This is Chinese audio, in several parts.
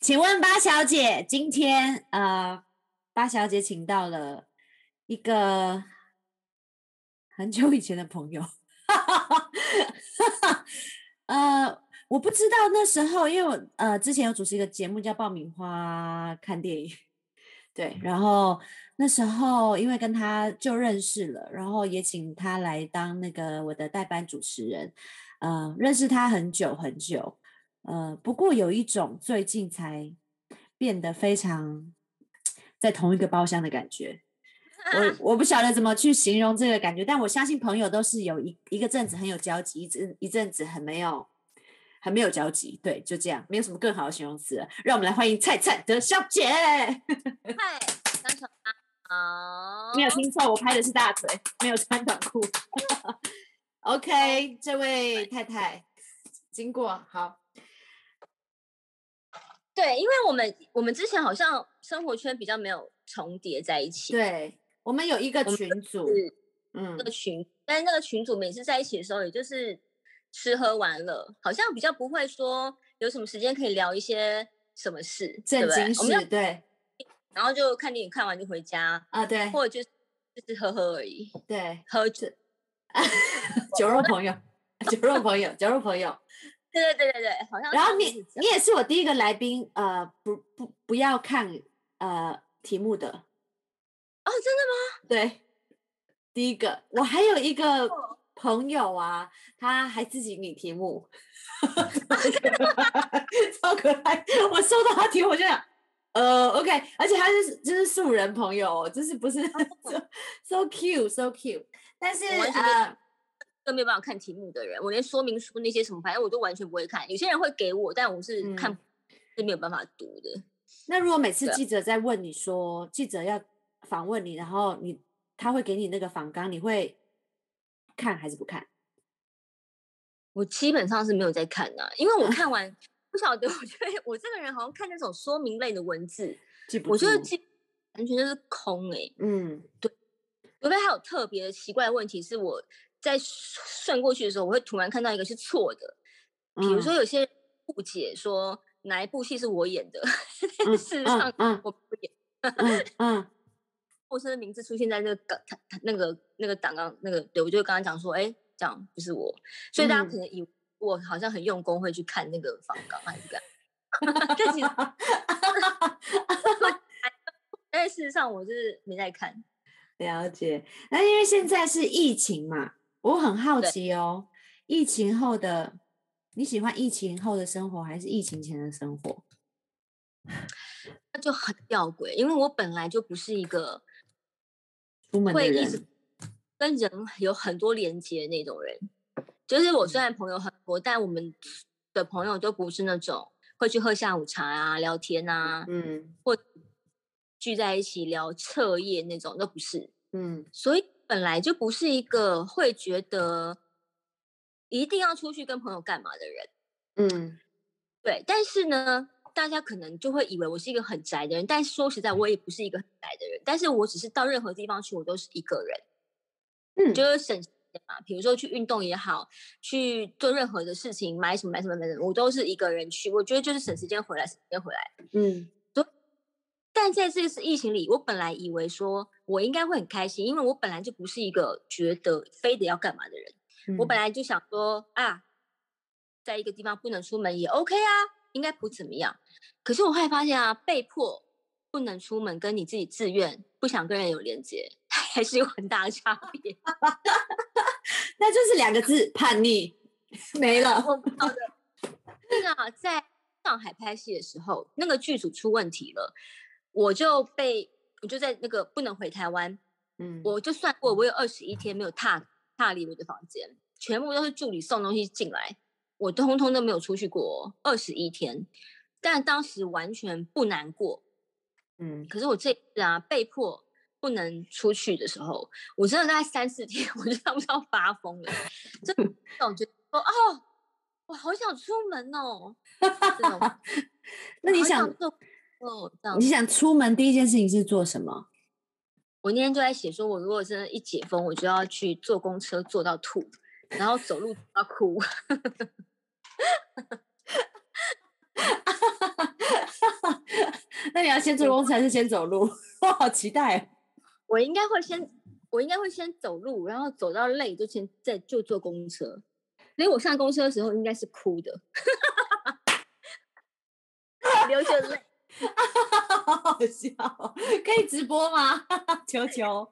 请问八小姐，今天呃，八小姐请到了一个很久以前的朋友，呃，我不知道那时候，因为我呃之前有主持一个节目叫《爆米花看电影》，对，然后那时候因为跟他就认识了，然后也请他来当那个我的代班主持人，呃，认识他很久很久。呃，不过有一种最近才变得非常在同一个包厢的感觉，我我不晓得怎么去形容这个感觉，但我相信朋友都是有一一个阵子很有交集，一阵一阵子很没有很没有交集，对，就这样，没有什么更好的形容词。让我们来欢迎菜菜的小姐。嗨，张小阿好，没有听错，我拍的是大腿，没有穿短裤。OK，这位太太经过好。对，因为我们我们之前好像生活圈比较没有重叠在一起。对，我们有一个群组，嗯，那个群，但是那个群组每次在一起的时候，也就是吃喝玩乐，好像比较不会说有什么时间可以聊一些什么事，正经事，对。然后就看电影，看完就回家啊，对，或者就是就是喝喝而已，对，喝酒，酒肉朋友，酒肉朋友，酒肉朋友。对对对对对，好像。然后你你也是我第一个来宾，呃，不不不要看呃题目的。哦，真的吗？对，第一个。我还有一个朋友啊，他还自己拟题目，超可爱。我收到他题目，我就想，呃，OK，而且他是就是素人朋友，就是不是 so cute so cute，但是呃。都没有办法看题目的人，我连说明书那些什么，反正我都完全不会看。有些人会给我，但我是看是没有办法读的。那如果每次记者在问你说，记者要访问你，然后你他会给你那个访纲，你会看还是不看？我基本上是没有在看的，因为我看完 不晓得，我觉得我这个人好像看那种说明类的文字，我觉得记完全就是空哎。嗯，对。除非还有特别奇怪的问题，是我。在算过去的时候，我会突然看到一个是错的，比如说有些人误解说哪一部戏是我演的，事实上我不演。嗯嗯，陌生的名字出现在那个档，他他那个那个档案那个，对我就刚刚讲说，哎，这样不是我，所以大家可能以为我好像很用功会去看那个访纲还是干嘛？但其实，但事实上我就是没在看。了解，那因为现在是疫情嘛。我很好奇哦，疫情后的你喜欢疫情后的生活还是疫情前的生活？那就很吊诡，因为我本来就不是一个出门的人，跟人有很多连接那种人。就是我虽然朋友很多，但我们的朋友都不是那种会去喝下午茶啊、聊天啊，嗯，或聚在一起聊彻夜那种，都不是，嗯，所以。本来就不是一个会觉得一定要出去跟朋友干嘛的人，嗯，对。但是呢，大家可能就会以为我是一个很宅的人。但说实在，我也不是一个很宅的人。但是我只是到任何地方去，我都是一个人，嗯，就是省嘛。比如说去运动也好，去做任何的事情，买什么买什么买什么，我都是一个人去。我觉得就是省时间回来，省时间回来，嗯。但在这次疫情里，我本来以为说我应该会很开心，因为我本来就不是一个觉得非得要干嘛的人。我本来就想说啊，在一个地方不能出门也 OK 啊，应该不怎么样。可是我后来发现啊，被迫不能出门，跟你自己自愿不想跟人有连接，还是有很大的差别。那就是两个字：叛逆。没了。好的。那个在上海拍戏的时候，那个剧组出问题了。我就被我就在那个不能回台湾，嗯，我就算过，我有二十一天没有踏踏离我的房间，全部都是助理送东西进来，我通通都没有出去过二十一天，但当时完全不难过，嗯，可是我这次啊被迫不能出去的时候，我真的大概三四天，我就差不多要发疯了，这种觉得说哦，我好想出门哦，这种，那你想？哦，你想出门第一件事情是做什么？我那天就在写，说我如果真的一解封，我就要去坐公车坐到吐，然后走路要哭。那你要先坐公车还是先走路？我好期待。我应该会先，我应该会先走路，然后走到累就先再就坐公车。所以我上公车的时候应该是哭的，流着泪。好 笑，可以直播吗？求求，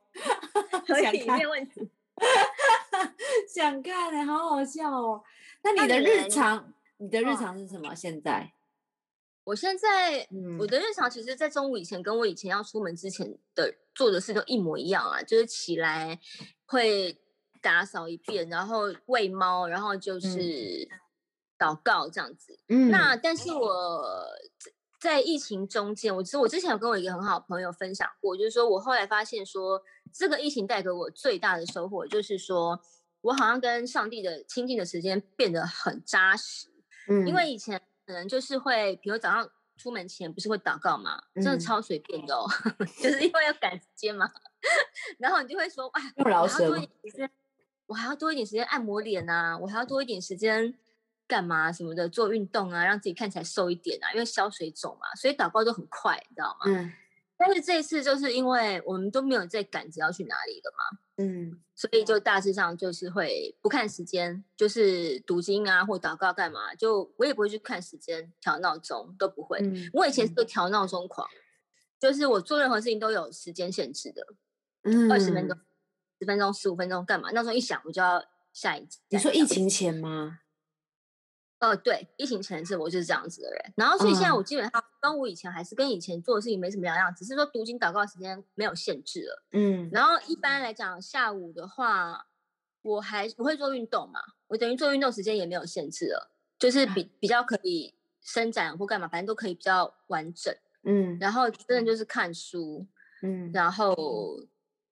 可以，没有问题。想看哎，好好笑哦。那你的日常，你的日常是什么？现在？我现在我的日常，其实，在中午以前，跟我以前要出门之前的做的事都一模一样啊，就是起来会打扫一遍，然后喂猫，然后就是祷告这样子。嗯，那但是我在疫情中间，我其实我之前有跟我一个很好的朋友分享过，就是说我后来发现说，这个疫情带给我最大的收获，就是说我好像跟上帝的亲近的时间变得很扎实。嗯，因为以前。可能就是会，比如早上出门前不是会祷告嘛？真的超随便的哦，就是因为要赶时间嘛。然后你就会说，哇，我还要多一点时间，我还要多一点时间按摩脸啊，我还要多一点时间干嘛什么的，做运动啊，让自己看起来瘦一点啊，因为消水肿嘛，所以祷告都很快，你知道吗？嗯。但是这一次就是因为我们都没有在赶着要去哪里了嘛，嗯，所以就大致上就是会不看时间，就是读经啊或祷告干嘛，就我也不会去看时间调闹钟都不会。我以前是个调闹钟狂，就是我做任何事情都有时间限制的，嗯，二十分钟、十分钟、十五分钟干嘛？闹钟一响我就要下一。你说疫情前吗？呃，对，疫情前是我就是这样子的人，然后所以现在我基本上跟我以前还是跟以前做的事情没什么两样，只是说读经祷告时间没有限制了。嗯，然后一般来讲下午的话，我还不会做运动嘛，我等于做运动时间也没有限制了，就是比比较可以伸展或干嘛，反正都可以比较完整。嗯，然后真的就是看书，嗯，然后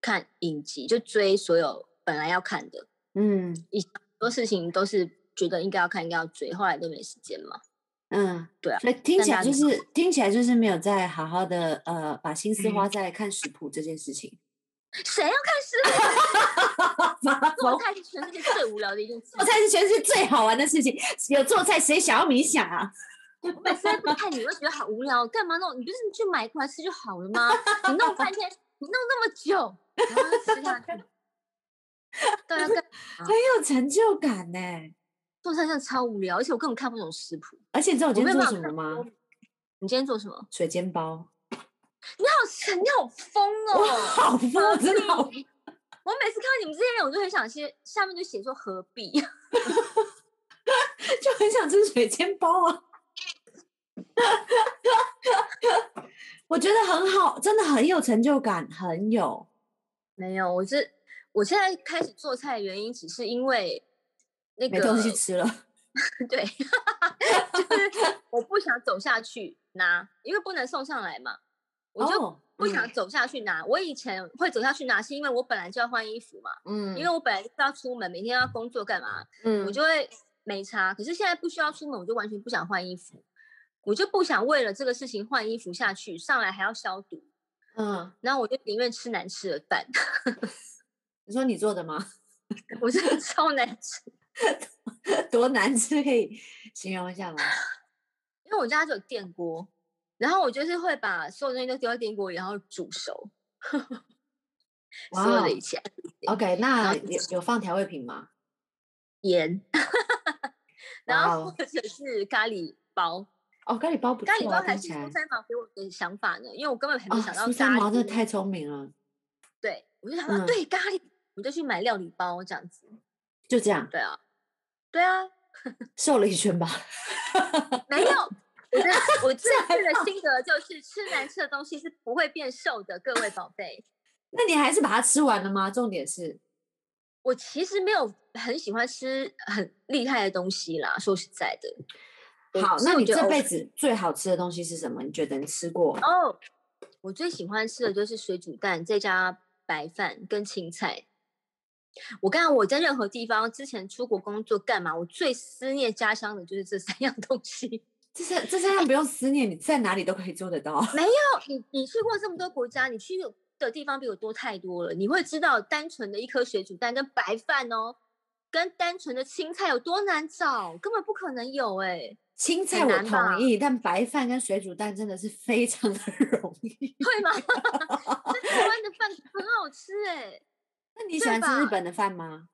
看影集，就追所有本来要看的，嗯，很多事情都是。觉得应该要看，应该要追，后来都没时间嘛。嗯，对啊。所以听起来就是听起来就是没有在好好的呃把心思花在看食谱这件事情。谁要看食谱？做菜是全世界最无聊的一件事。做菜是全世界最好玩的事情。有做菜谁想要冥想啊？我每次不看你会觉得好无聊，干嘛弄？你不是你去买过来吃就好了吗？你弄半天，你弄那么久，然后吃下去，对啊，很有成就感呢。做菜真的超无聊，而且我根本看不懂食谱。而且你知道我今天做什么吗？你今天做什么？水煎包。你好神，你好疯 哦！好疯，真的好。我每次看到你们这些人，我就很想写下面就写说何必，就很想吃水煎包啊。我觉得很好，真的很有成就感，很有。没有，我是我现在开始做菜的原因，只是因为。那个没东西吃了，对，就是我不想走下去拿，因为不能送上来嘛，我就不想走下去拿。我以前会走下去拿，是因为我本来就要换衣服嘛，嗯，因为我本来就要出门，每天要工作干嘛，嗯，我就会没差。可是现在不需要出门，我就完全不想换衣服，我就不想为了这个事情换衣服下去，上来还要消毒，嗯，然后我就宁愿吃难吃的饭。你说你做的吗？我是超难吃。多难吃，可以形容一下吗？因为我家就有电锅，然后我就是会把所有东西都丢到电锅里，然后煮熟。所有的一切。OK，那有有放调味品吗？盐。然后或者是咖喱包。哦，咖喱包不错。咖喱包还是苏三毛给我的想法呢，因为我根本还没想到。苏三毛真的太聪明了。对，我就想到对咖喱，我就去买料理包这样子。就这样。对啊。对啊，瘦了一圈吧？没有，我觉得我这次的心得就是吃难吃的东西是不会变瘦的，各位宝贝。那你还是把它吃完了吗？重点是，我其实没有很喜欢吃很厉害的东西啦。说实在的，好，那你这辈子最好吃的东西是什么？你觉得你吃过？哦，我最喜欢吃的就是水煮蛋，再加白饭跟青菜。我刚刚我在任何地方之前出国工作干嘛？我最思念家乡的就是这三样东西。这三这三样不用思念，你在哪里都可以做得到。没有你，你去过这么多国家，你去的地方比我多太多了。你会知道，单纯的一颗水煮蛋跟白饭哦，跟单纯的青菜有多难找，根本不可能有哎。青菜我同意，但白饭跟水煮蛋真的是非常的 容易，会吗？台湾的饭很好吃哎，那你喜欢吃日本的饭吗？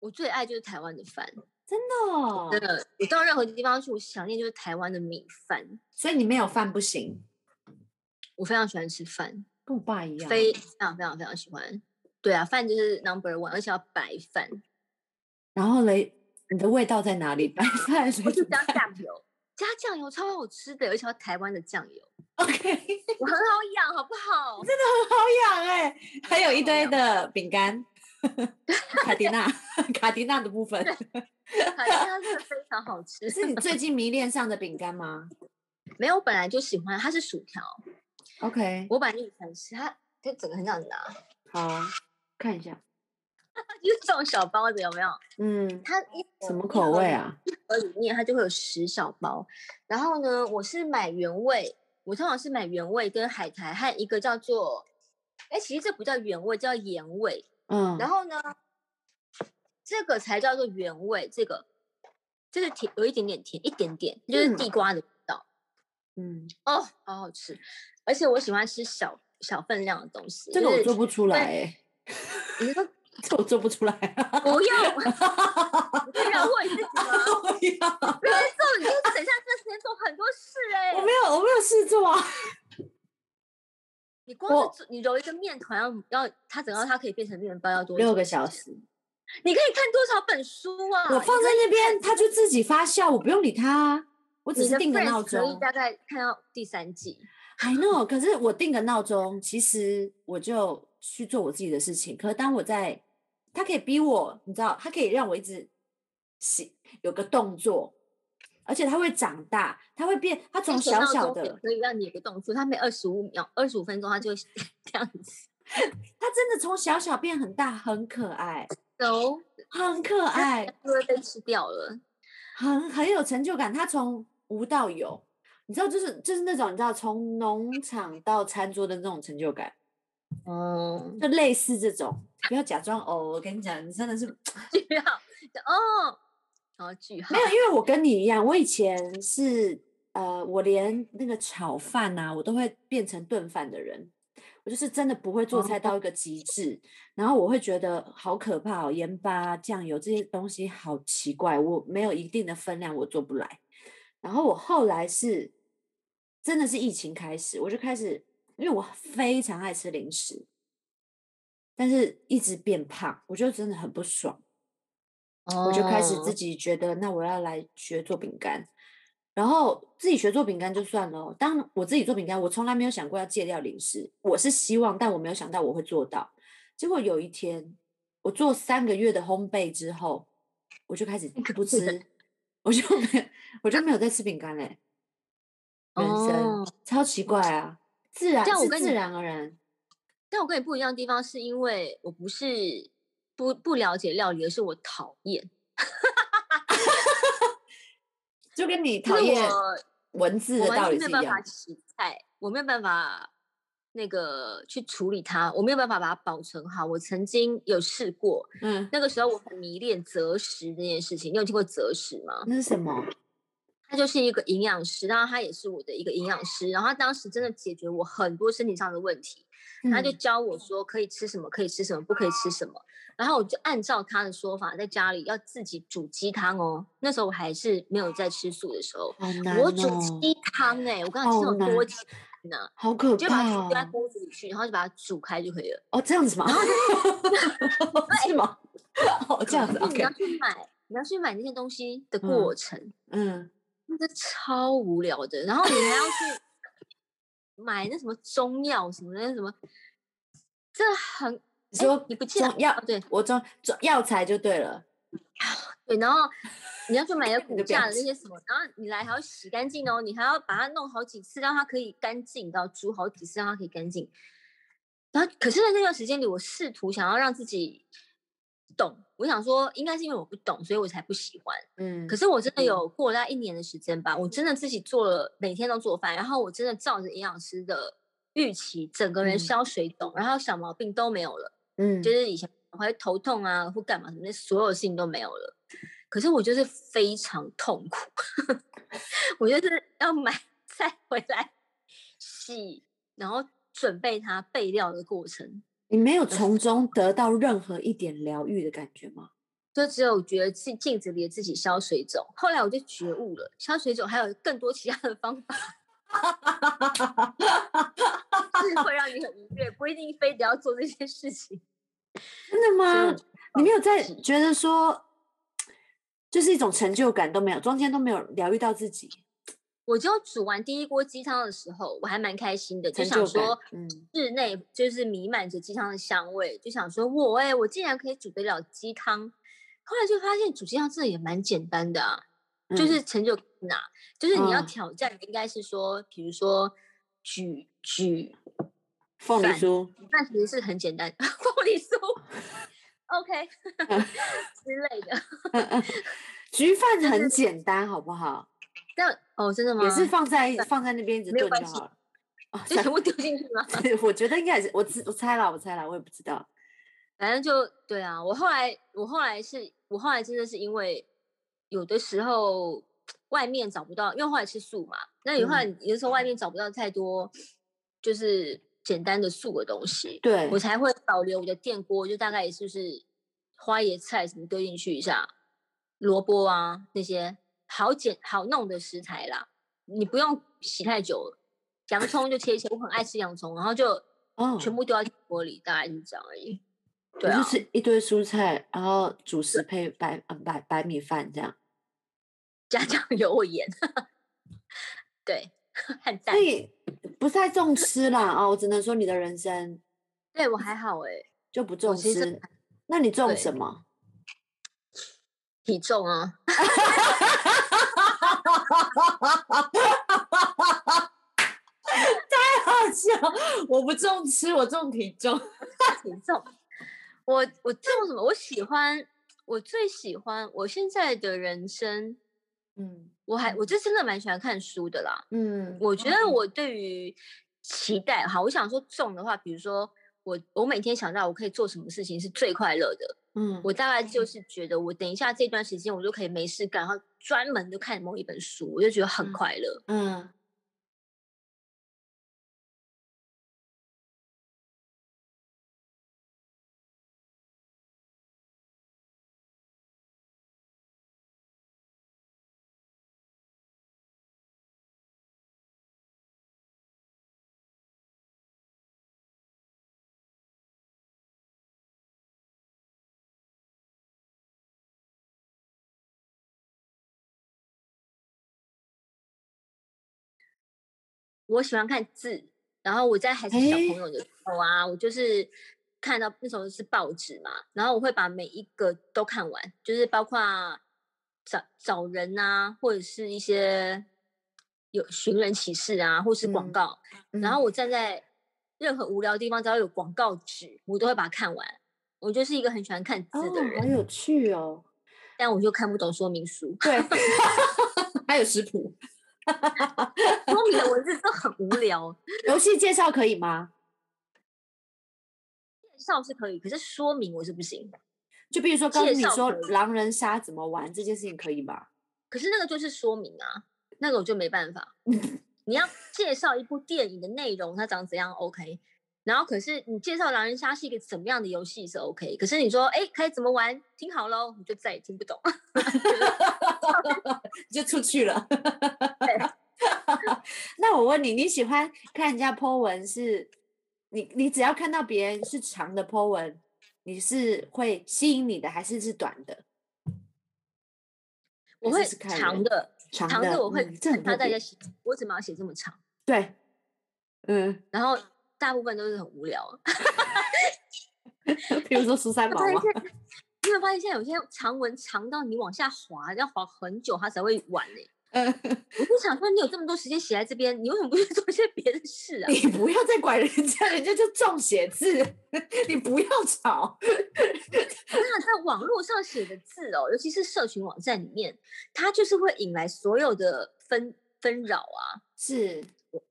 我最爱就是台湾的饭，真的，真的。我到任何地方去，我想念就是台湾的米饭。所以你没有饭不行。我非常喜欢吃饭，跟我爸一样，非常非常非常喜欢。对啊，饭就是 number one，而且要白饭。然后嘞，你的味道在哪里？白饭我就加酱油，加酱油超好吃的，而且要台湾的酱油。OK，我很好养，好不好？真的很好养哎，还有一堆的饼干。卡迪娜，卡迪娜的部分，卡迪娜是非常好吃。是你最近迷恋上的饼干吗？没有，本来就喜欢，它是薯条。OK，我本来就喜欢吃它，就整个很想拿。好，看一下，就是这种小包的有没有？嗯，它一什么口味啊？一盒里面它就会有十小包。然后呢，我是买原味，我通常是买原味跟海苔还有一个叫做，哎，其实这不叫原味，叫盐味。嗯，然后呢，这个才叫做原味，这个这是甜，有一点点甜，一点点就是地瓜的味道。嗯，哦，好好吃，而且我喜欢吃小小分量的东西。这个我做不出来哎，你说这我做不出来，不用，不要 问自己吗？不要，不要做，你就等下这时间做很多事哎。我没有，我没有事做啊。你光是你揉一个面团要要它整个它可以变成面包要多六个小时？你可以看多少本书啊？我放在那边，它就自己发酵，我不用理它。我只是定个闹钟，大概看到第三季。I know，可是我定个闹钟，其实我就去做我自己的事情。可是当我在，它可以逼我，你知道，它可以让我一直洗有个动作。而且它会长大，它会变，它从小小的可以让你有个动作，它每二十五秒、二十五分钟，它就这样子。它真的从小小变很大，很可爱，有很可爱，就会被吃掉了，很很有成就感。它从无到有，你知道，就是就是那种你知道，从农场到餐桌的那种成就感，哦，就类似这种。不要假装哦，我跟你讲，你真的是 不要哦。句号没有，因为我跟你一样，我以前是呃，我连那个炒饭呐，我都会变成炖饭的人。我就是真的不会做菜到一个极致，然后我会觉得好可怕哦，盐巴、酱油这些东西好奇怪，我没有一定的分量，我做不来。然后我后来是真的是疫情开始，我就开始，因为我非常爱吃零食，但是一直变胖，我就真的很不爽。我就开始自己觉得，那我要来学做饼干，然后自己学做饼干就算了。当我自己做饼干，我从来没有想过要戒掉零食。我是希望，但我没有想到我会做到。结果有一天，我做三个月的烘焙之后，我就开始不吃，我就没有，我就没有再吃饼干嘞。人生超奇怪啊，自然是自然而然。但我跟你不一样的地方，是因为我不是。不不了解料理，而是我讨厌，就跟你讨厌文字的道理是一样。洗菜，我没有办法那个去处理它，我没有办法把它保存好。我曾经有试过，嗯，那个时候我很迷恋择食这件事情。你有听过择食吗？那是什么？他就是一个营养师，然后他也是我的一个营养师，然后他当时真的解决我很多身体上的问题。他就教我说可以吃什么，可以吃什么，不可以吃什么。然后我就按照他的说法，在家里要自己煮鸡汤哦。那时候我还是没有在吃素的时候，我煮鸡汤哎，我刚刚吃了多鸡呢，好可怕！就把它丢在锅子里去，然后就把它煮开就可以了。哦，这样子吗？是吗？哦，这样子。你要去买，你要去买那些东西的过程，嗯，那超无聊的。然后你还要去。买那什么中药什么的什么，这很你说你不记得药对我中中药材就对了，对，然后你要去买个 骨架的那些什么，然后你来还要洗干净哦，你还要把它弄好几次，让它可以干净，然后煮好几次让它可以干净。然后可是，在那段时间里，我试图想要让自己。懂，我想说，应该是因为我不懂，所以我才不喜欢。嗯，可是我真的有过大概一年的时间吧，我真的自己做了，每天都做饭，然后我真的照着营养师的预期，整个人消水肿，然后小毛病都没有了。嗯，就是以前会头痛啊或干嘛什么，那所有事情都没有了。可是我就是非常痛苦，我就是要买菜回来洗，然后准备它备料的过程。你没有从中得到任何一点疗愈的感觉吗？就只有觉得镜镜子里的自己消水肿。后来我就觉悟了，消水肿还有更多其他的方法，是会让你很愉悦，不一定非得要做这些事情。真的吗？你没有在觉得说，就是一种成就感都没有，中间都没有疗愈到自己。我就煮完第一锅鸡汤的时候，我还蛮开心的，就想说，嗯，室内就是弥漫着鸡汤的香味，就想说，我哎，我竟然可以煮得了鸡汤。后来就发现煮鸡汤真的也蛮简单的啊，就是成就哪，就是你要挑战，应该是说，比如说举举凤梨酥，那其实是很简单，凤梨酥，OK 之类的，焗饭很简单，好不好？但哦，真的吗？也是放在放在那边一直炖就好了，就全部丢进去吗？我觉得应该是，我我猜了，我猜了，我也不知道。反正就对啊，我后来我后来是，我后来真的是因为有的时候外面找不到，因为后来吃素嘛，那你后来有的时候外面找不到太多就是简单的素的东西，对我才会保留我的电锅，就大概也就是花椰菜什么丢进去一下，萝卜啊那些好简好弄的食材啦，你不用洗太久，洋葱就切一切，我很爱吃洋葱，然后就全部丢到锅里，大概就是这样而已。对，就是一堆蔬菜，然后主食配白白白米饭这样，加酱油盐，对，很赞。所以不太重吃啦哦，我只能说你的人生，对我还好哎，就不重吃。那你重什么？体重啊。太好笑！我不重吃，我重体重，体重。我我重什么？我喜欢，我最喜欢我现在的人生。嗯，我还我就真的蛮喜欢看书的啦。嗯，我觉得我对于期待，哈，我想说重的话，比如说我我每天想到我可以做什么事情是最快乐的。嗯，我大概就是觉得我等一下这段时间我就可以没事干，然后专门就看某一本书，我就觉得很快乐。嗯。我喜欢看字，然后我在还是小朋友的时候啊，我就是看到那时候是报纸嘛，然后我会把每一个都看完，就是包括找找人啊，或者是一些有寻人启事啊，或是广告，然后我站在任何无聊的地方，只要有广告纸，我都会把它看完。我就是一个很喜欢看字的人，好有趣哦，但我就看不懂说明书，对，还有食谱。说明的文字都很无聊。游戏介绍可以吗？介绍是可以，可是说明我是不行。就比如说，告诉你说狼人杀怎么玩这件事情可以吗？可是那个就是说明啊，那个我就没办法。你要介绍一部电影的内容，它长怎样？OK。然后，可是你介绍狼人杀是一个怎么样的游戏是 OK，可是你说，哎，可以怎么玩？听好喽，你就再也听不懂，就出去了。那我问你，你喜欢看人家 po 文是？你你只要看到别人是长的 po 文，你是会吸引你的，还是是短的？我会长的，长的我会看他大家写，我怎么要写这么长？对，嗯，然后。大部分都是很无聊，比如说十三毛吗？你会发现现在有些长文长到你往下滑，要滑很久它才会完呢。嗯，我就想说，你有这么多时间写在这边，你为什么不去做一些别的事啊？你不要再管人家，人家就重写字，你不要吵。那在网络上写的字哦，尤其是社群网站里面，它就是会引来所有的纷纷扰啊。是。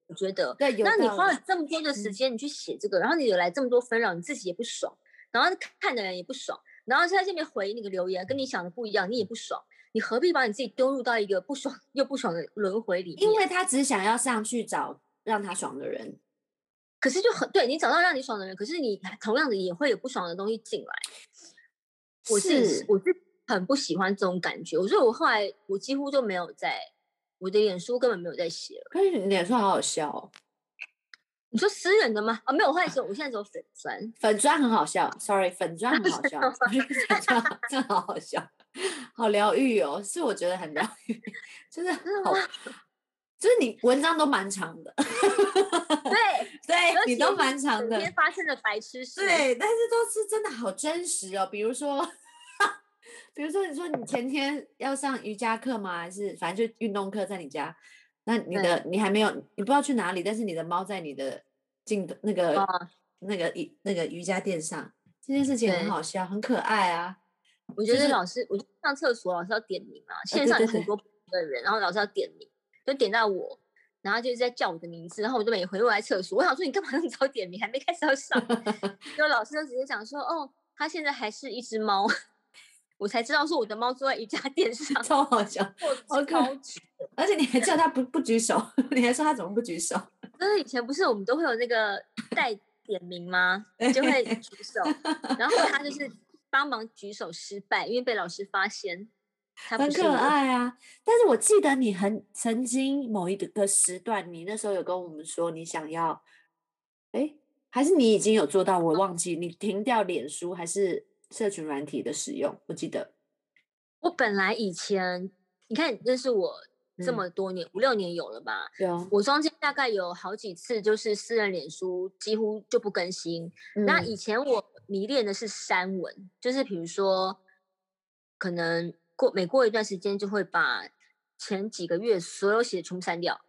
我觉得，对，那你花了这么多的时间，你去写这个，然后你有来这么多纷扰，你自己也不爽，然后看的人也不爽，然后在这边回那个留言，跟你想的不一样，你也不爽，你何必把你自己丢入到一个不爽又不爽的轮回里？因为他只想要上去找让他爽的人，可是就很对你找到让你爽的人，可是你同样的也会有不爽的东西进来。我是我是很不喜欢这种感觉，所以我后来我几乎就没有在我的脸书根本没有在写了。可是你脸书好好笑哦。你说私人的吗？啊，没有，我后来说我现在只有粉砖，粉砖很好笑。Sorry，粉砖很好笑，粉砖真的好好笑，好疗愈哦，是我觉得很疗愈，真的好，就是你文章都蛮长的，对对，你都蛮长的，今天发生的白痴事，对，但是都是真的好真实哦。比如说，比如说你说你前天要上瑜伽课吗？还是反正就运动课在你家？那你的你还没有，你不知道去哪里，但是你的猫在你的镜那个那个瑜那个瑜伽垫上，这件事情很好笑，很可爱啊。我觉得老师，我上厕所老师要点名啊，线上有很多的人，然后老师要点名，就点到我，然后就是在叫我的名字，然后我就没回我在厕所，我想说你干嘛那么早点名，还没开始要上，就老师就直接讲说，哦，他现在还是一只猫。我才知道说我的猫坐在瑜伽垫上，超好笑，好可爱。而且你还叫它不不举手，你还说它怎么不举手？就是以前不是我们都会有那个带点名吗？就会举手，然后他就是帮忙举手失败，因为被老师发现。很可爱啊！但是我记得你很曾经某一个时段，你那时候有跟我们说你想要，哎，还是你已经有做到？我忘记你停掉脸书还是？社群软体的使用，我记得我本来以前，你看认识我这么多年，五六年有了吧？有。我中间大概有好几次，就是私人脸书几乎就不更新。那以前我迷恋的是删文，就是比如说，可能过每过一段时间就会把前几个月所有写的全部删掉。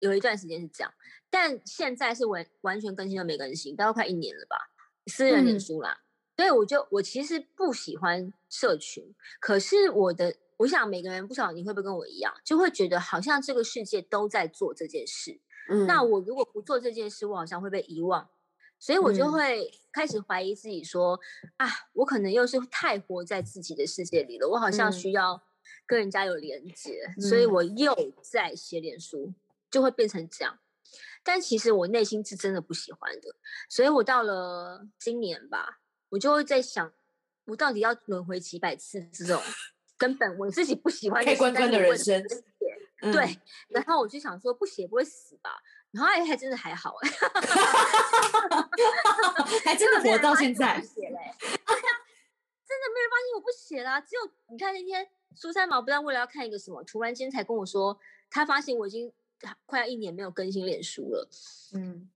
有一段时间是这样，但现在是完完全更新都没更新，大概快一年了吧？私人脸书啦。所以我就我其实不喜欢社群，可是我的我想每个人不晓得你会不会跟我一样，就会觉得好像这个世界都在做这件事。嗯，那我如果不做这件事，我好像会被遗忘，所以我就会开始怀疑自己，说啊，我可能又是太活在自己的世界里了，我好像需要跟人家有连接，所以我又在写脸书，就会变成这样。但其实我内心是真的不喜欢的，所以我到了今年吧。我就会在想，我到底要轮回几百次这种根本我自己不喜欢、开关关的人生，对。然后我就想说，不写不会死吧？然后还还真的还好，哎，还真的活到现在。写嘞，真的没人发现我不写啦。只有你看那天苏三毛，不知道为了要看一个什么，突然间才跟我说，他发现我已经快要一年没有更新脸书了。嗯。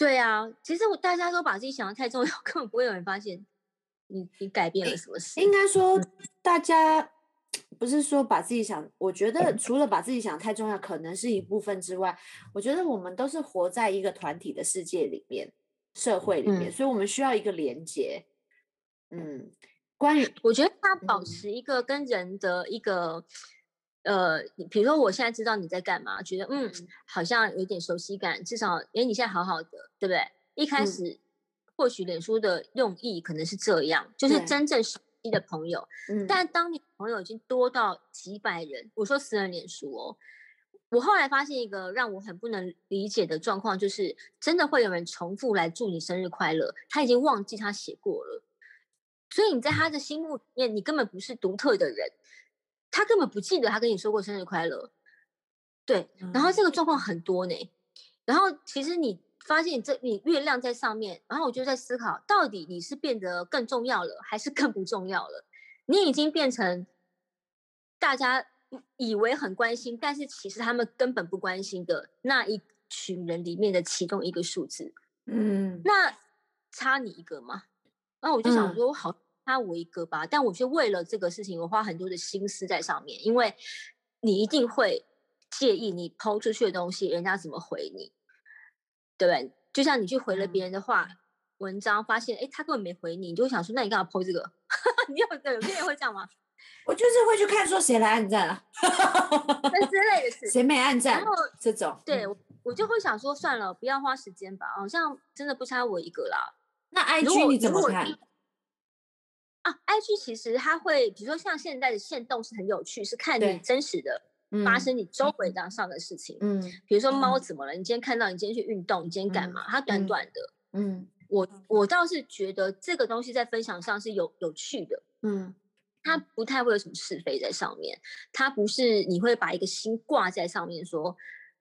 对啊，其实我大家都把自己想的太重要，根本不会有人发现你你改变了什么事。应该说，大家不是说把自己想，我觉得 除了把自己想太重要，可能是一部分之外，我觉得我们都是活在一个团体的世界里面，社会里面，所以我们需要一个连接。嗯，关于我觉得他保持一个跟人的一个。呃，比如说我现在知道你在干嘛，觉得嗯，好像有点熟悉感，至少哎，你现在好好的，对不对？一开始或许脸书的用意可能是这样，就是真正熟悉的朋友。嗯，但当你朋友已经多到几百人，我说私人脸书哦，我后来发现一个让我很不能理解的状况，就是真的会有人重复来祝你生日快乐，他已经忘记他写过了，所以你在他的心目里面，你根本不是独特的人。他根本不记得他跟你说过生日快乐，对，然后这个状况很多呢。然后其实你发现这你月亮在上面，然后我就在思考，到底你是变得更重要了，还是更不重要了？你已经变成大家以为很关心，但是其实他们根本不关心的那一群人里面的其中一个数字。嗯，那差你一个吗？然后我就想说，我好。他我一个吧，但我却为了这个事情，我花很多的心思在上面，因为你一定会介意你抛出去的东西，人家怎么回你，对不对？就像你去回了别人的话文章，发现哎，他根本没回你，你就会想说，那你干嘛抛这个？你有有些人会这样吗？我就是会去看说谁来暗赞啊，那 之类的事，谁没暗赞？然后这种，对我我就会想说，算了，不要花时间吧，好像真的不差我一个啦。那 IG 你怎么看？啊，IG 其实它会，比如说像现在的线动是很有趣，是看你真实的发生你周围当上的事情。嗯，比如说猫怎么了？你今天看到你今天去运动，你今天干嘛？它短短的。嗯，我我倒是觉得这个东西在分享上是有有趣的。嗯，它不太会有什么是非在上面，它不是你会把一个心挂在上面，说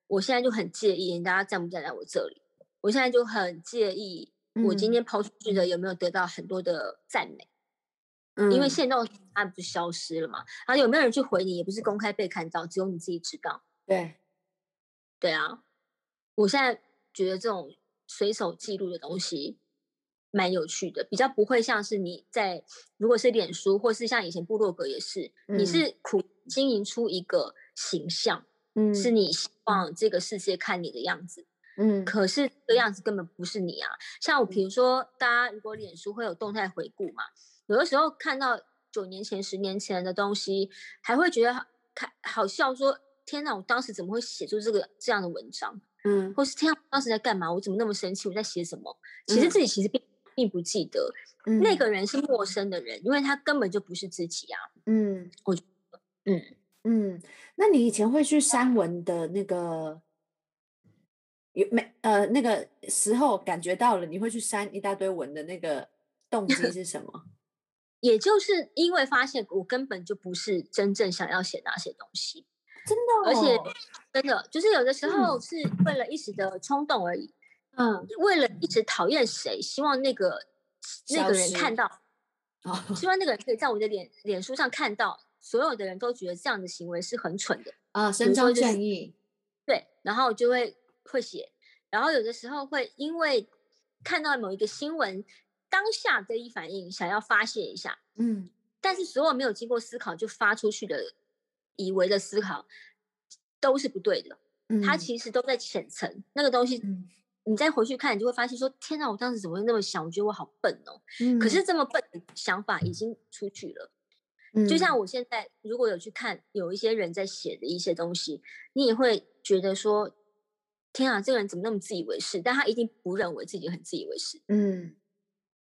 我现在就很介意大家站不站在我这里，我现在就很介意我今天抛出去的有没有得到很多的赞美。因为现动它不是消失了嘛？然后有没有人去回你，也不是公开被看到，只有你自己知道。对，对啊。我现在觉得这种随手记录的东西蛮有趣的，比较不会像是你在如果是脸书或是像以前部落格也是，你是苦经营出一个形象，嗯，是你希望这个世界看你的样子，嗯，可是这个样子根本不是你啊。像我比如说，大家如果脸书会有动态回顾嘛？有的时候看到九年前、十年前的东西，还会觉得看好笑，说天哪，我当时怎么会写出这个这样的文章？嗯，或是天，当时在干嘛？我怎么那么生气？我在写什么？其实自己其实并并不记得，那个人是陌生的人，因为他根本就不是自己啊。嗯，我，嗯嗯，那你以前会去删文的那个有没呃那个时候感觉到了，你会去删一大堆文的那个动机是什么？也就是因为发现我根本就不是真正想要写那些东西，真的，而且真的就是有的时候是为了一时的冲动而已，嗯，为了一直讨厌谁，希望那个那个人看到，希望那个人可以在我的脸脸书上看到，所有的人都觉得这样的行为是很蠢的啊，伸张正义，对，然后就会会写，然后有的时候会因为看到某一个新闻。当下这一反应，想要发泄一下，嗯，但是所有没有经过思考就发出去的，以为的思考都是不对的，嗯，它其实都在浅层那个东西，你再回去看，你就会发现说，天哪，我当时怎么会那么想？我觉得我好笨哦，嗯，可是这么笨的想法已经出去了，嗯，就像我现在如果有去看有一些人在写的一些东西，你也会觉得说，天啊，这个人怎么那么自以为是？但他一定不认为自己很自以为是，嗯。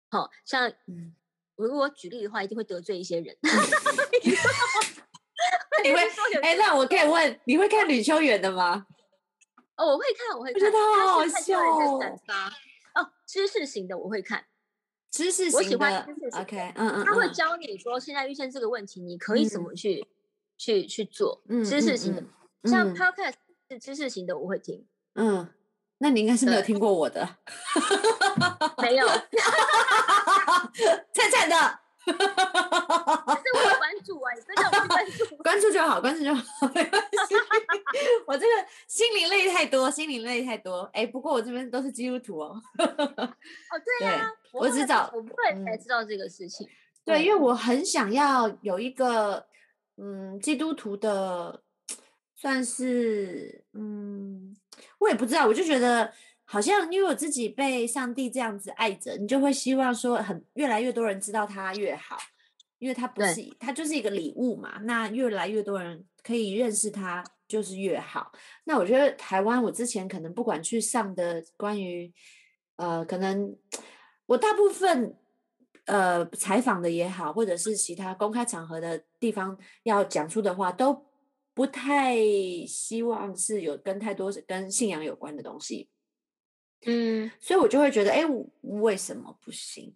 好像嗯，我如果举例的话，一定会得罪一些人。你会？哎，那我可以问，你会看吕秋远的吗？哦，我会看，我会看。我觉得好好笑哦。哦，知识型的我会看，知识型的。我喜欢知识型。OK，嗯嗯。他会教你说，现在遇见这个问题，你可以怎么去去去做？知识型的，像 Podcast 是知识型的，我会听。嗯。那你应该是没有听过我的，没有，菜菜的，是我有关注啊，你真的关注，关注就好，关注就好，没关系。我这个心灵类太多，心灵类太多。哎，不过我这边都是基督徒哦。哦，对啊，我只找我不会才知道这个事情。对，因为我很想要有一个嗯基督徒的。算是嗯，我也不知道，我就觉得好像因为我自己被上帝这样子爱着，你就会希望说很越来越多人知道他越好，因为他不是他就是一个礼物嘛，那越来越多人可以认识他就是越好。那我觉得台湾我之前可能不管去上的关于呃，可能我大部分呃采访的也好，或者是其他公开场合的地方要讲出的话都。不太希望是有跟太多跟信仰有关的东西，嗯，所以我就会觉得，哎，为什么不行？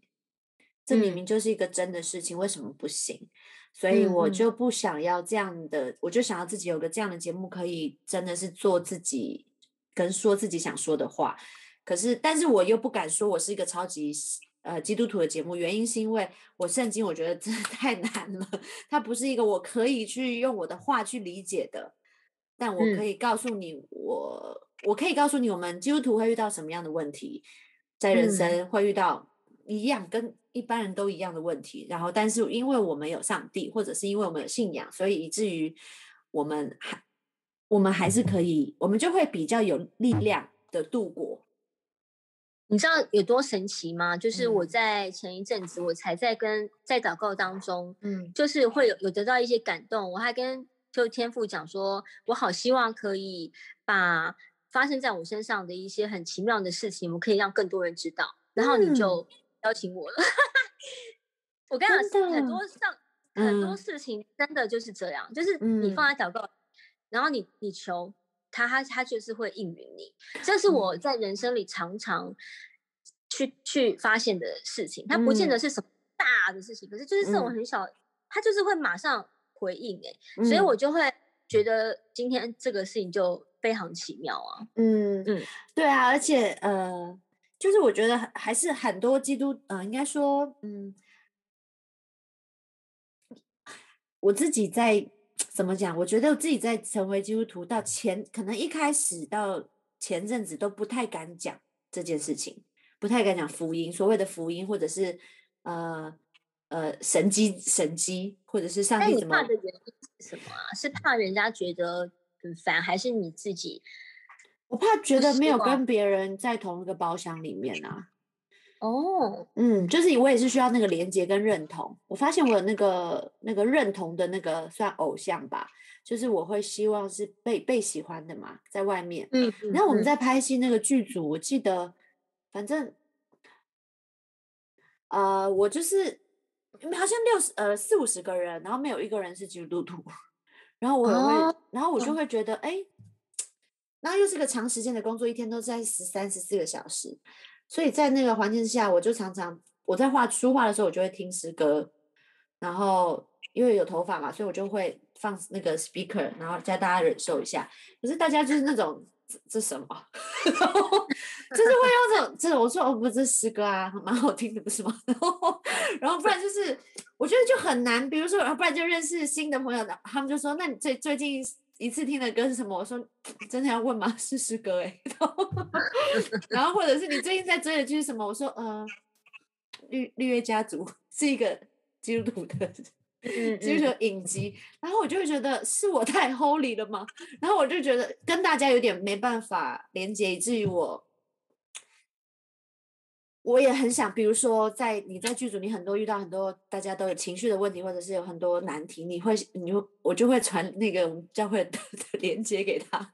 这明明就是一个真的事情，为什么不行？所以我就不想要这样的，我就想要自己有个这样的节目，可以真的是做自己，跟说自己想说的话。可是，但是我又不敢说我是一个超级。呃，基督徒的节目，原因是因为我圣经，我觉得真的太难了。它不是一个我可以去用我的话去理解的。但我可以告诉你，我我可以告诉你，我们基督徒会遇到什么样的问题，在人生会遇到一样跟一般人都一样的问题。然后，但是因为我们有上帝，或者是因为我们有信仰，所以以至于我们还我们还是可以，我们就会比较有力量的度过。你知道有多神奇吗？就是我在前一阵子，我才在跟在祷告当中，嗯，就是会有有得到一些感动。我还跟就天父讲说，我好希望可以把发生在我身上的一些很奇妙的事情，我可以让更多人知道。然后你就邀请我了，我跟你讲，很多上很多事情真的就是这样，就是你放在祷告，然后你你求他，他他就是会应允你。这是我在人生里常常去去发现的事情。他不见得是什么大的事情，可是就是这种很小，他就是会马上回应哎，所以我就会觉得今天这个事情就非常奇妙啊。嗯嗯，对啊，而且呃，就是我觉得还是很多基督呃，应该说嗯。我自己在怎么讲？我觉得我自己在成为基督徒到前，可能一开始到前阵子都不太敢讲这件事情，不太敢讲福音，所谓的福音，或者是呃呃神机神机，或者是上帝怎么？怕的原因是什么啊？是怕人家觉得很烦，还是你自己？我怕觉得没有跟别人在同一个包厢里面啊。哦，嗯，就是我也是需要那个连接跟认同。我发现我有那个那个认同的那个算偶像吧，就是我会希望是被被喜欢的嘛，在外面。嗯，然后我们在拍戏那个剧组，我记得，反正，呃，我就是好像六十呃四五十个人，然后没有一个人是基督徒，然后我会，然后我就会觉得，哎，然后又是个长时间的工作，一天都在十三十四个小时。所以在那个环境下，我就常常我在画书画的时候，我就会听诗歌，然后因为有头发嘛，所以我就会放那个 speaker，然后叫大家忍受一下。可是大家就是那种这这什么，就是会用这种这种我说哦不是诗歌啊，蛮好听的不是吗？然后然后不然就是我觉得就很难，比如说不然就认识新的朋友的，他们就说那你最最近。一次听的歌是什么？我说真的要问吗？是诗歌 哎，然后或者是你最近在追的剧是什么？我说呃，绿绿叶家族 是一个基督徒的，基督徒影集，然后我就会觉得是我太 holy 了吗？然后我就觉得跟大家有点没办法连接，以至于我。我也很想，比如说，在你在剧组，你很多遇到很多大家都有情绪的问题，或者是有很多难题，你会，你会，我就会传那个教会的连接给他，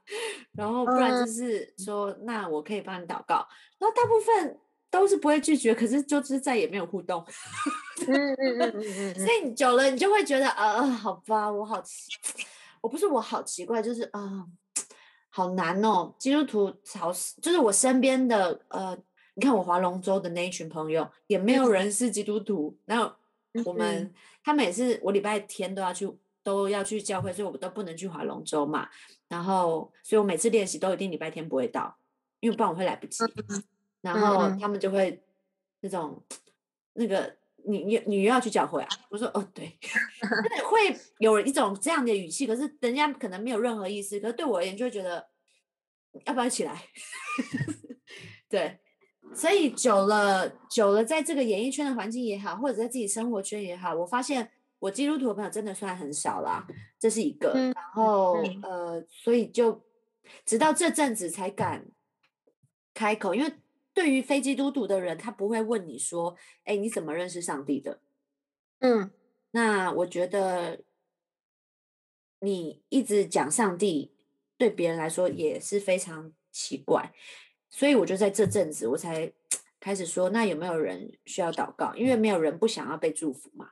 然后不然就是说，那我可以帮你祷告，然后大部分都是不会拒绝，可是就是再也没有互动，嗯嗯嗯嗯嗯，所。以你久了，你就会觉得，呃，好吧，我好奇，我不是我好奇怪，就是啊，好难哦，基督徒好，就是我身边的呃。你看我划龙舟的那一群朋友，也没有人是基督徒。然后我们他们也是，我礼拜天都要去，都要去教会，所以我们都不能去划龙舟嘛。然后，所以我每次练习都一定礼拜天不会到，因为不然我会来不及。然后他们就会那种那个你你你又要去教会啊？我说哦对，会有一种这样的语气，可是人家可能没有任何意思，可是对我而言就会觉得要不要一起来？对。所以久了，久了，在这个演艺圈的环境也好，或者在自己生活圈也好，我发现我基督徒的朋友真的算很少啦，这是一个。然后呃，所以就直到这阵子才敢开口，因为对于非基督徒的人，他不会问你说：“哎，你怎么认识上帝的？”嗯，那我觉得你一直讲上帝，对别人来说也是非常奇怪。所以我就在这阵子，我才 开始说，那有没有人需要祷告？因为没有人不想要被祝福嘛。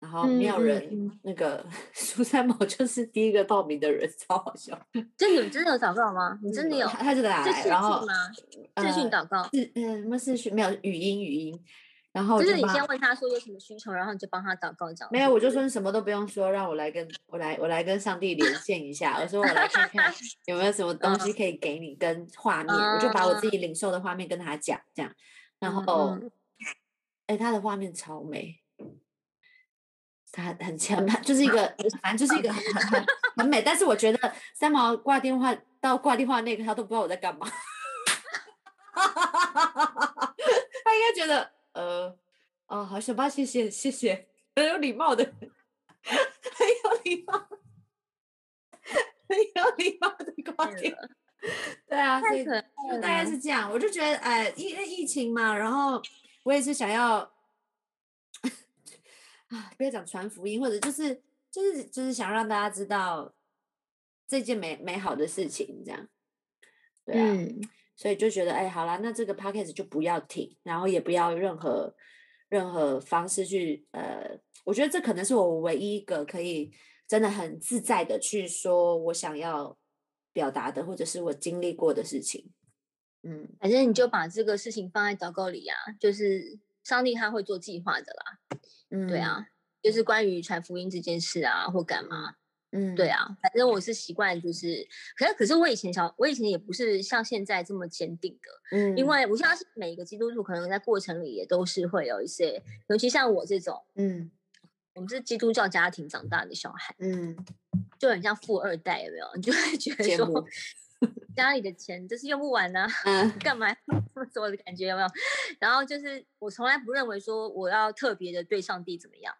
然后没有人，那个 苏三毛就是第一个报名的人，超好笑。就你真的有祷告吗？你真的有？他就来，然后视讯祷告，是嗯，什么视讯？没有语音，语音。然后就是你先问他说有什么需求，然后你就帮他祷告这样。没有，我就说你什么都不用说，让我来跟我来我来跟上帝连线一下。我说我来看看 有没有什么东西可以给你跟画面，我就把我自己领受的画面跟他讲，这样。然后，哎，他的画面超美，他很强，就是一个反正就是一个很很很美。但是我觉得三毛挂电话到挂电话那个他都不知道我在干嘛，他应该觉得。呃，哦，好，小八，谢谢，谢谢，很有礼貌的，很有礼貌，很有礼貌的挂掉对啊，所以就大概是这样。我就觉得，哎，因为疫情嘛，然后我也是想要 啊，不要讲传福音，或者就是就是就是想让大家知道这件美美好的事情，这样，对啊。所以就觉得，哎，好啦，那这个 podcast 就不要停，然后也不要任何任何方式去呃，我觉得这可能是我唯一一个可以真的很自在的去说我想要表达的，或者是我经历过的事情。嗯，反正你就把这个事情放在祷告里啊，就是上帝他会做计划的啦。嗯，对啊，就是关于传福音这件事啊，或干嘛。嗯，对啊，反正我是习惯，就是，可是可是我以前小，我以前也不是像现在这么坚定的，嗯，因为我相信每一个基督徒可能在过程里也都是会有一些，尤其像我这种，嗯，我们是基督教家庭长大的小孩，嗯，就很像富二代，有没有？你就会觉得说，家里的钱就是用不完呢，嗯，干嘛这么做的感觉有没有？然后就是我从来不认为说我要特别的对上帝怎么样。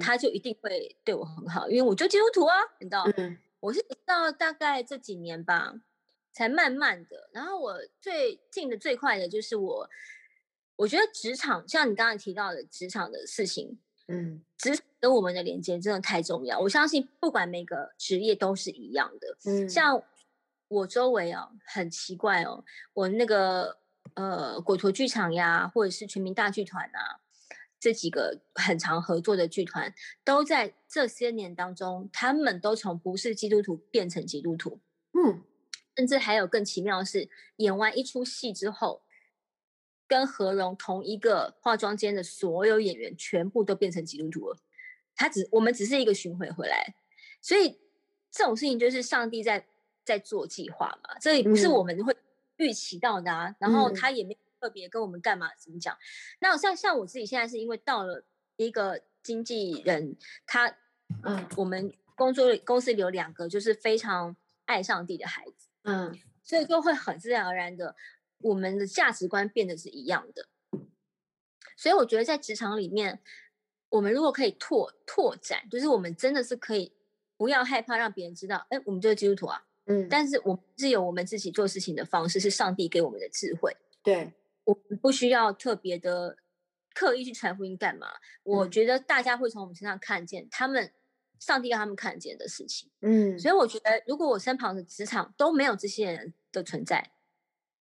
他就一定会对我很好，因为我就基督徒啊，你知道？我是到大概这几年吧，才慢慢的。然后我最近的最快的就是我，我觉得职场像你刚才提到的职场的事情，嗯，职跟我们的连接真的太重要。我相信不管每个职业都是一样的。嗯，像我周围哦，很奇怪哦，我那个呃果陀剧场呀，或者是全民大剧团啊。这几个很常合作的剧团，都在这些年当中，他们都从不是基督徒变成基督徒。嗯，甚至还有更奇妙的是，演完一出戏之后，跟何荣同一个化妆间的所有演员全部都变成基督徒了。他只我们只是一个巡回回来，所以这种事情就是上帝在在做计划嘛，这也不是我们会预期到的啊。然后他也没。特别跟我们干嘛？怎么讲？那像像我自己现在是因为到了一个经纪人，他嗯，我们工作公司里有两个就是非常爱上帝的孩子，嗯，所以就会很自然而然的，我们的价值观变得是一样的。所以我觉得在职场里面，我们如果可以拓拓展，就是我们真的是可以不要害怕让别人知道，哎，我们就是基督徒啊，嗯，但是我们是有我们自己做事情的方式，是上帝给我们的智慧，对。我们不需要特别的刻意去传福音干嘛？我觉得大家会从我们身上看见他们上帝让他们看见的事情。嗯，所以我觉得如果我身旁的职场都没有这些人的存在，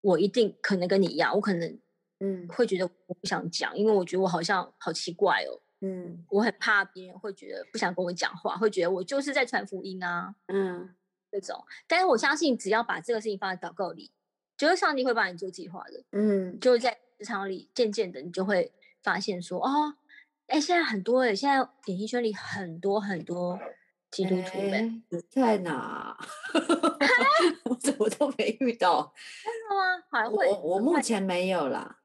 我一定可能跟你一样，我可能嗯会觉得我不想讲，因为我觉得我好像好奇怪哦。嗯，我很怕别人会觉得不想跟我讲话，会觉得我就是在传福音啊。嗯，这种，但是我相信只要把这个事情放在祷告里。就是上帝会帮你做计划的，嗯，就是在职场里渐渐的，你就会发现说，哦，哎，现在很多哎，现在演艺圈里很多很多基督徒们，在哪？我怎么都没遇到？真的吗？还会？我我目前没有啦，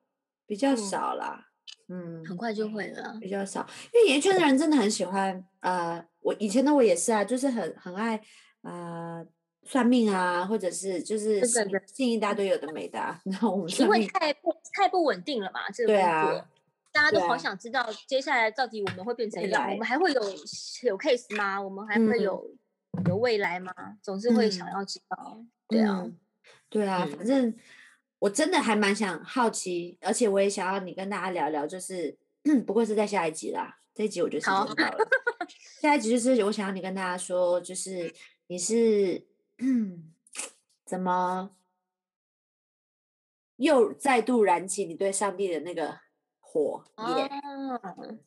比较少啦，嗯，很快就会了，比较少，因为演艺圈的人真的很喜欢，呃，我以前的我也是啊，就是很很爱，呃。算命啊，或者是就是信一大堆有的没的，然后我们因为太不太不稳定了嘛，这个工作，大家都好想知道接下来到底我们会变成怎样，我们还会有有 case 吗？我们还会有有未来吗？总是会想要知道，对啊，对啊，反正我真的还蛮想好奇，而且我也想要你跟大家聊聊，就是不过是在下一集啦，这一集我觉得时间到了，下一集就是我想要你跟大家说，就是你是。嗯，怎么又再度燃起你对上帝的那个火焰？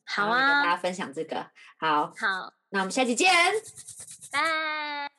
好啊，跟大家分享这个。好，好，那我们下期见，拜。